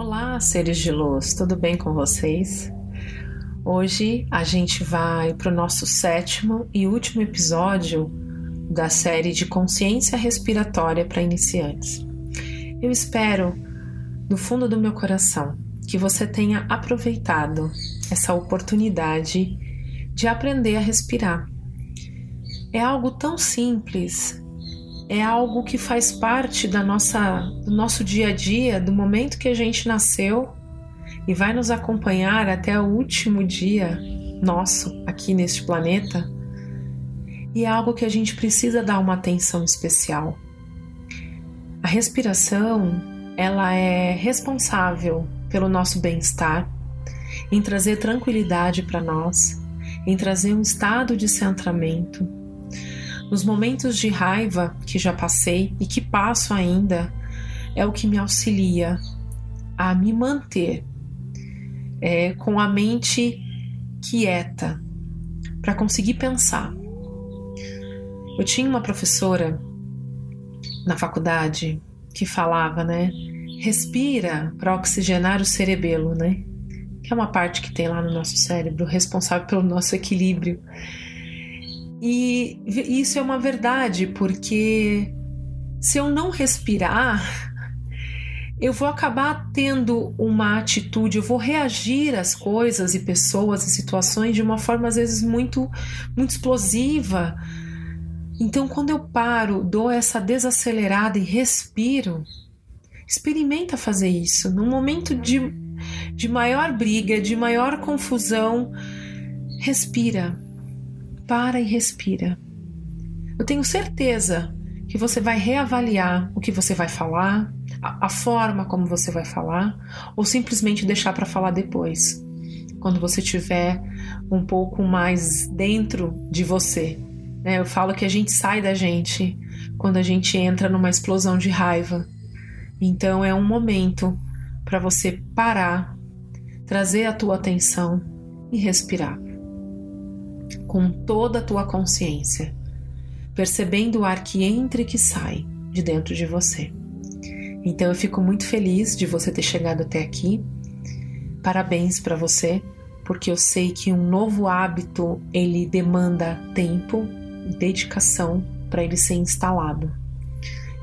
Olá, seres de luz, tudo bem com vocês? Hoje a gente vai para o nosso sétimo e último episódio da série de consciência respiratória para iniciantes. Eu espero, do fundo do meu coração, que você tenha aproveitado essa oportunidade de aprender a respirar. É algo tão simples, é algo que faz parte da nossa, do nosso dia a dia, do momento que a gente nasceu e vai nos acompanhar até o último dia nosso aqui neste planeta. E é algo que a gente precisa dar uma atenção especial. A respiração, ela é responsável pelo nosso bem-estar, em trazer tranquilidade para nós, em trazer um estado de centramento, nos momentos de raiva que já passei e que passo ainda, é o que me auxilia a me manter é, com a mente quieta para conseguir pensar. Eu tinha uma professora na faculdade que falava, né? Respira para oxigenar o cerebelo, né? Que é uma parte que tem lá no nosso cérebro responsável pelo nosso equilíbrio. E isso é uma verdade, porque se eu não respirar, eu vou acabar tendo uma atitude, eu vou reagir às coisas e pessoas e situações de uma forma às vezes muito muito explosiva. Então, quando eu paro, dou essa desacelerada e respiro, experimenta fazer isso num momento de, de maior briga, de maior confusão, respira para e respira. Eu tenho certeza que você vai reavaliar o que você vai falar, a, a forma como você vai falar, ou simplesmente deixar para falar depois, quando você tiver um pouco mais dentro de você. Né? Eu falo que a gente sai da gente quando a gente entra numa explosão de raiva. Então é um momento para você parar, trazer a tua atenção e respirar com toda a tua consciência, percebendo o ar que entra e que sai de dentro de você. Então eu fico muito feliz de você ter chegado até aqui. Parabéns para você, porque eu sei que um novo hábito ele demanda tempo e dedicação para ele ser instalado.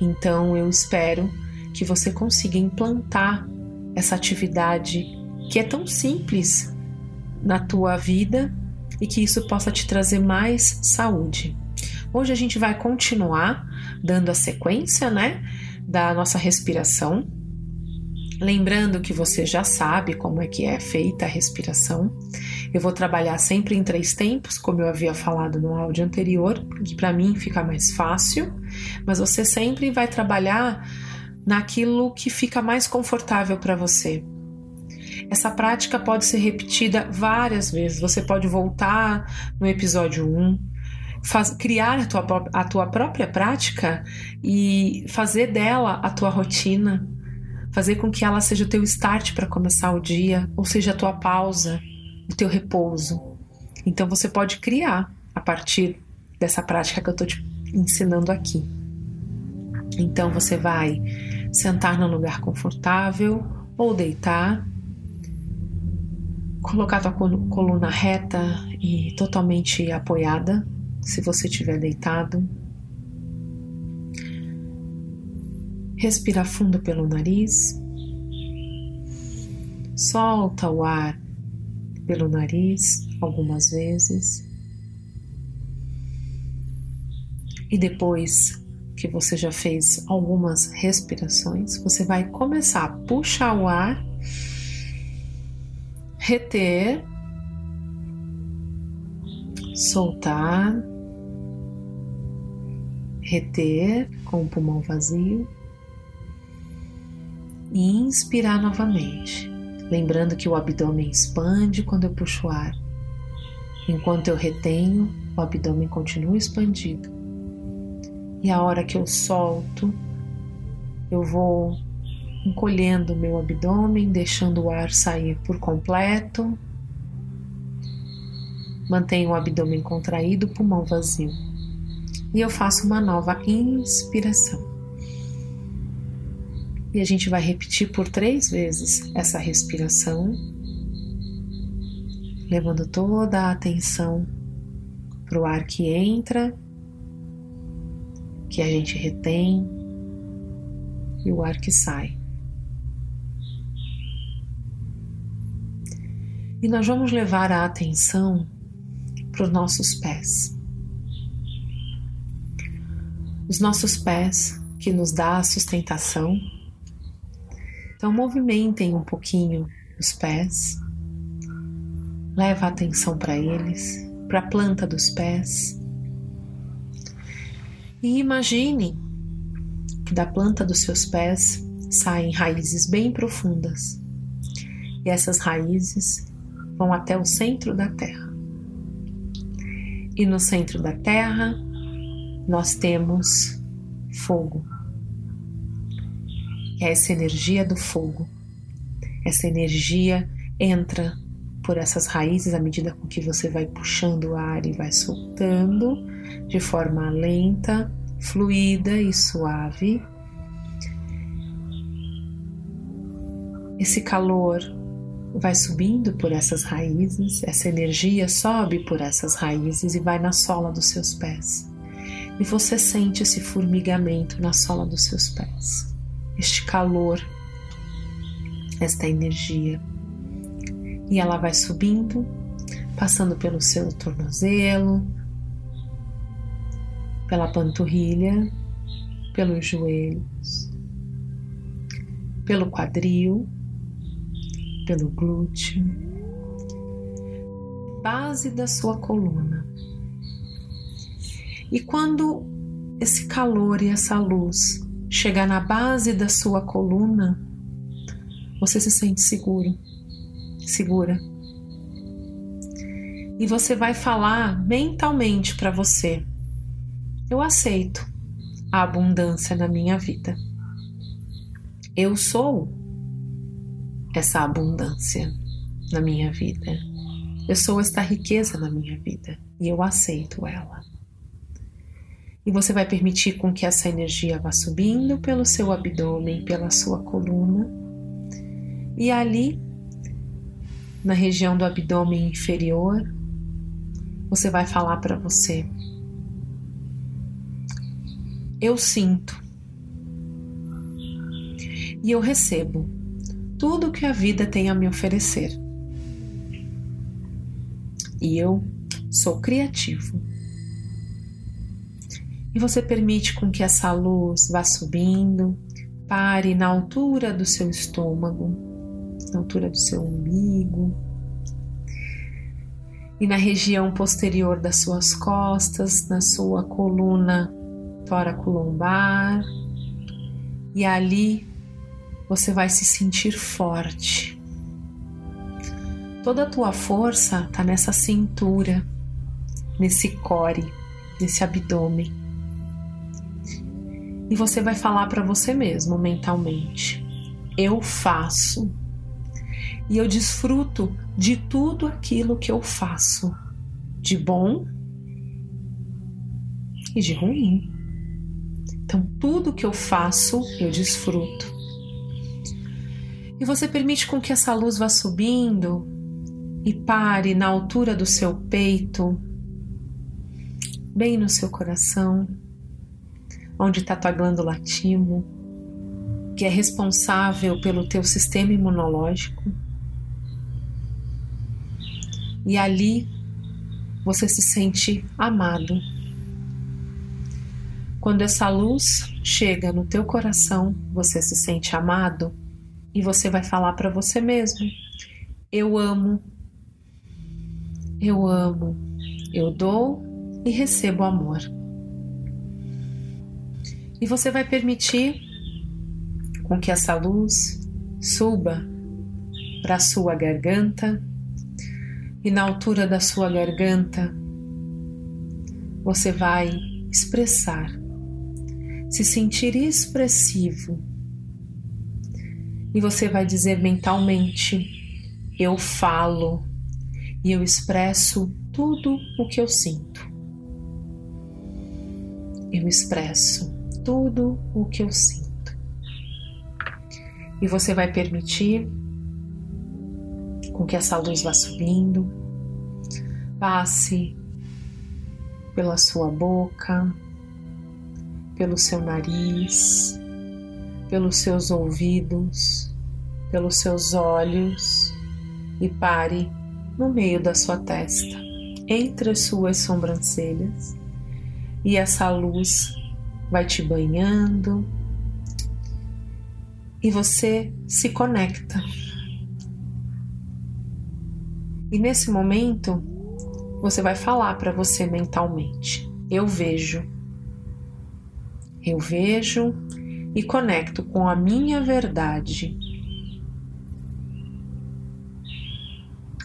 Então eu espero que você consiga implantar essa atividade que é tão simples na tua vida e que isso possa te trazer mais saúde. Hoje a gente vai continuar dando a sequência, né, da nossa respiração. Lembrando que você já sabe como é que é feita a respiração. Eu vou trabalhar sempre em três tempos, como eu havia falado no áudio anterior, que para mim fica mais fácil, mas você sempre vai trabalhar naquilo que fica mais confortável para você. Essa prática pode ser repetida várias vezes. Você pode voltar no episódio 1, faz, criar a tua, a tua própria prática e fazer dela a tua rotina, fazer com que ela seja o teu start para começar o dia, ou seja, a tua pausa, o teu repouso. Então você pode criar a partir dessa prática que eu estou te ensinando aqui. Então você vai sentar num lugar confortável ou deitar colocar tua coluna reta e totalmente apoiada, se você estiver deitado. Respira fundo pelo nariz. Solta o ar pelo nariz algumas vezes. E depois que você já fez algumas respirações, você vai começar a puxar o ar reter, soltar, reter com o pulmão vazio e inspirar novamente, lembrando que o abdômen expande quando eu puxo o ar. Enquanto eu retenho, o abdômen continua expandido. E a hora que eu solto, eu vou encolhendo o meu abdômen, deixando o ar sair por completo. Mantenho o abdômen contraído, pulmão vazio. E eu faço uma nova inspiração. E a gente vai repetir por três vezes essa respiração, levando toda a atenção para o ar que entra, que a gente retém, e o ar que sai. E nós vamos levar a atenção para os nossos pés. Os nossos pés que nos dá a sustentação. Então movimentem um pouquinho os pés. Leva a atenção para eles, para a planta dos pés. E imagine que da planta dos seus pés saem raízes bem profundas. E essas raízes vão até o centro da Terra. E no centro da Terra nós temos fogo. É essa energia do fogo. Essa energia entra por essas raízes à medida com que você vai puxando o ar e vai soltando de forma lenta, fluida e suave. Esse calor vai subindo por essas raízes, essa energia sobe por essas raízes e vai na sola dos seus pés. E você sente esse formigamento na sola dos seus pés, este calor, esta energia. E ela vai subindo, passando pelo seu tornozelo, pela panturrilha, pelos joelhos, pelo quadril pelo glúteo, base da sua coluna. E quando esse calor e essa luz chegar na base da sua coluna, você se sente seguro, segura. E você vai falar mentalmente para você: Eu aceito a abundância na minha vida. Eu sou essa abundância na minha vida. Eu sou esta riqueza na minha vida e eu aceito ela. E você vai permitir com que essa energia vá subindo pelo seu abdômen, pela sua coluna. E ali, na região do abdômen inferior, você vai falar para você: Eu sinto e eu recebo tudo que a vida tem a me oferecer. E eu sou criativo. E você permite com que essa luz vá subindo, pare na altura do seu estômago, na altura do seu umbigo, e na região posterior das suas costas, na sua coluna tóraco-lombar, e ali você vai se sentir forte. Toda a tua força está nessa cintura, nesse core, nesse abdômen. E você vai falar para você mesmo mentalmente: eu faço. E eu desfruto de tudo aquilo que eu faço, de bom e de ruim. Então, tudo que eu faço, eu desfruto. E você permite com que essa luz vá subindo e pare na altura do seu peito, bem no seu coração, onde está tua glândula timo, que é responsável pelo teu sistema imunológico. E ali você se sente amado. Quando essa luz chega no teu coração, você se sente amado e você vai falar para você mesmo: Eu amo, eu amo, eu dou e recebo amor. E você vai permitir com que essa luz suba para a sua garganta. E na altura da sua garganta você vai expressar, se sentir expressivo e você vai dizer mentalmente: Eu falo e eu expresso tudo o que eu sinto. Eu expresso tudo o que eu sinto. E você vai permitir com que essa luz vá subindo, passe pela sua boca, pelo seu nariz, pelos seus ouvidos, pelos seus olhos e pare no meio da sua testa, entre as suas sobrancelhas, e essa luz vai te banhando e você se conecta. E nesse momento, você vai falar para você mentalmente: Eu vejo. Eu vejo e conecto com a minha verdade.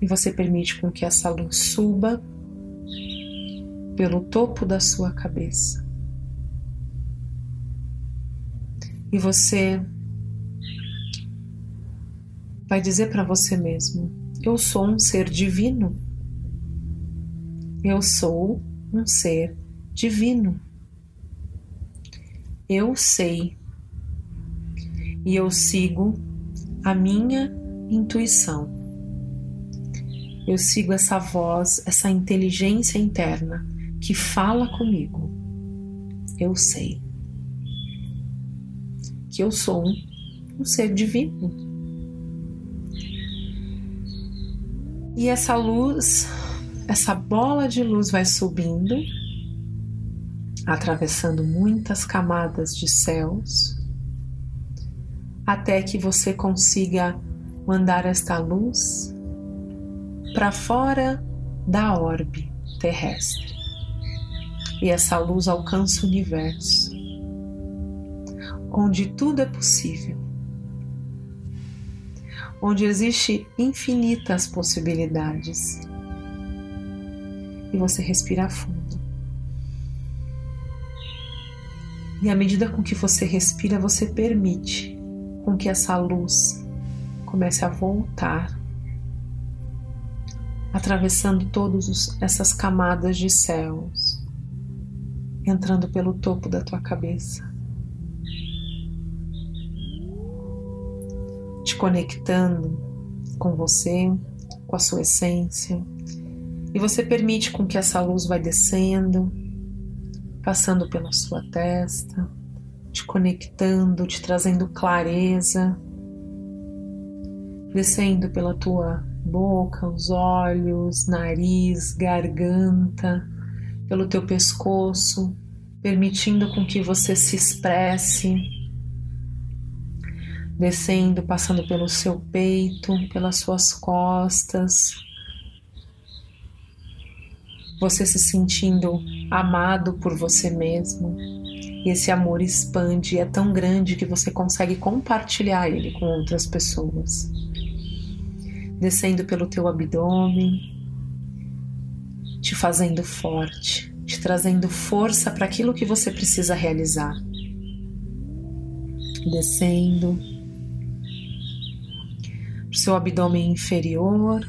E você permite com que essa luz suba pelo topo da sua cabeça. E você vai dizer para você mesmo: Eu sou um ser divino. Eu sou um ser divino. Eu sei e eu sigo a minha intuição. Eu sigo essa voz, essa inteligência interna que fala comigo. Eu sei que eu sou um ser divino. E essa luz, essa bola de luz vai subindo, atravessando muitas camadas de céus, até que você consiga mandar esta luz para fora da orbe terrestre. E essa luz alcança o universo onde tudo é possível, onde existe infinitas possibilidades. E você respira fundo. E à medida com que você respira, você permite com que essa luz comece a voltar, atravessando todas essas camadas de céus, entrando pelo topo da tua cabeça conectando com você, com a sua essência. E você permite com que essa luz vai descendo, passando pela sua testa, te conectando, te trazendo clareza, descendo pela tua boca, os olhos, nariz, garganta, pelo teu pescoço, permitindo com que você se expresse descendo, passando pelo seu peito, pelas suas costas. Você se sentindo amado por você mesmo. E esse amor expande e é tão grande que você consegue compartilhar ele com outras pessoas. Descendo pelo teu abdômen, te fazendo forte, te trazendo força para aquilo que você precisa realizar. Descendo seu abdômen inferior,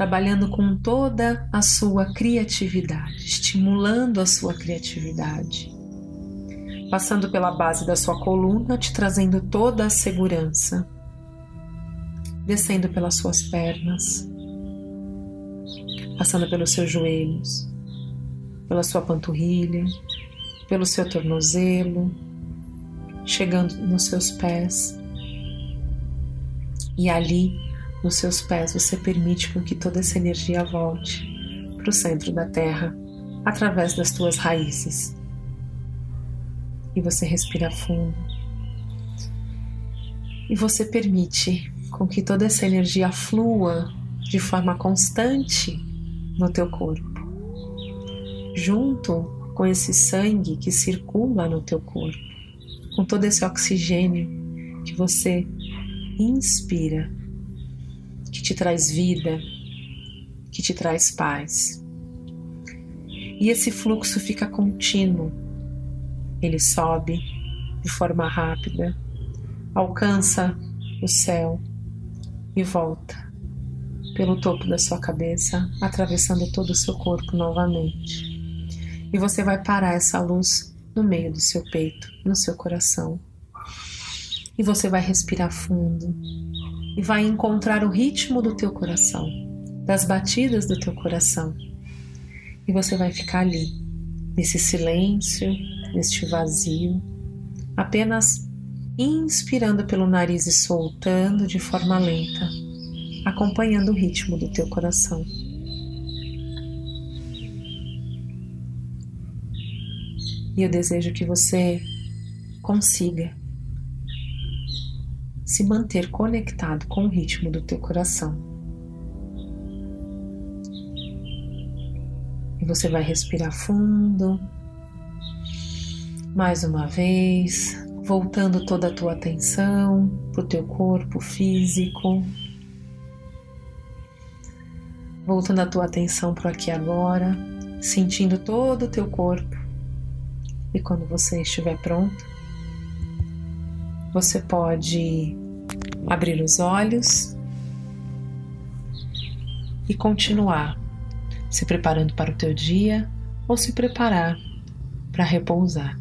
trabalhando com toda a sua criatividade, estimulando a sua criatividade, passando pela base da sua coluna, te trazendo toda a segurança, descendo pelas suas pernas, passando pelos seus joelhos, pela sua panturrilha, pelo seu tornozelo, chegando nos seus pés. E ali, nos seus pés, você permite com que toda essa energia volte para o centro da terra através das tuas raízes. E você respira fundo. E você permite com que toda essa energia flua de forma constante no teu corpo, junto com esse sangue que circula no teu corpo, com todo esse oxigênio que você inspira, te traz vida, que te traz paz. E esse fluxo fica contínuo. Ele sobe de forma rápida, alcança o céu e volta pelo topo da sua cabeça, atravessando todo o seu corpo novamente. E você vai parar essa luz no meio do seu peito, no seu coração E você vai respirar fundo e vai encontrar o ritmo do teu coração, das batidas do teu coração. E você vai ficar ali, nesse silêncio, neste vazio, apenas inspirando pelo nariz e soltando de forma lenta, acompanhando o ritmo do teu coração. E eu desejo que você consiga se manter conectado com o ritmo do teu coração. E você vai respirar fundo, mais uma vez, voltando toda a tua atenção para o teu corpo físico, voltando a tua atenção para aqui agora, sentindo todo o teu corpo. E quando você estiver pronto, você pode abrir os olhos e continuar se preparando para o teu dia ou se preparar para repousar.